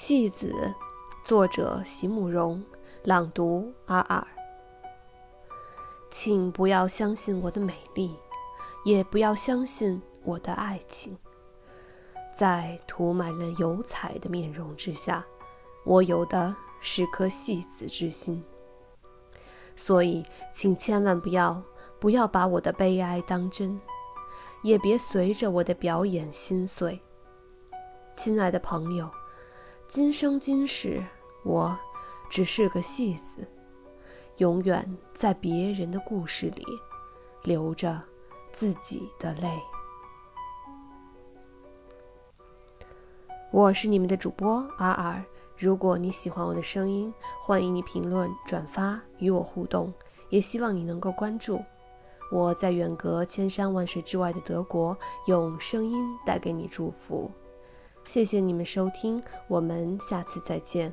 戏子，作者席慕容，朗读阿尔。请不要相信我的美丽，也不要相信我的爱情。在涂满了油彩的面容之下，我有的是颗戏子之心。所以，请千万不要不要把我的悲哀当真，也别随着我的表演心碎。亲爱的朋友。今生今世，我只是个戏子，永远在别人的故事里流着自己的泪。我是你们的主播阿尔，如果你喜欢我的声音，欢迎你评论、转发与我互动，也希望你能够关注我在远隔千山万水之外的德国，用声音带给你祝福。谢谢你们收听，我们下次再见。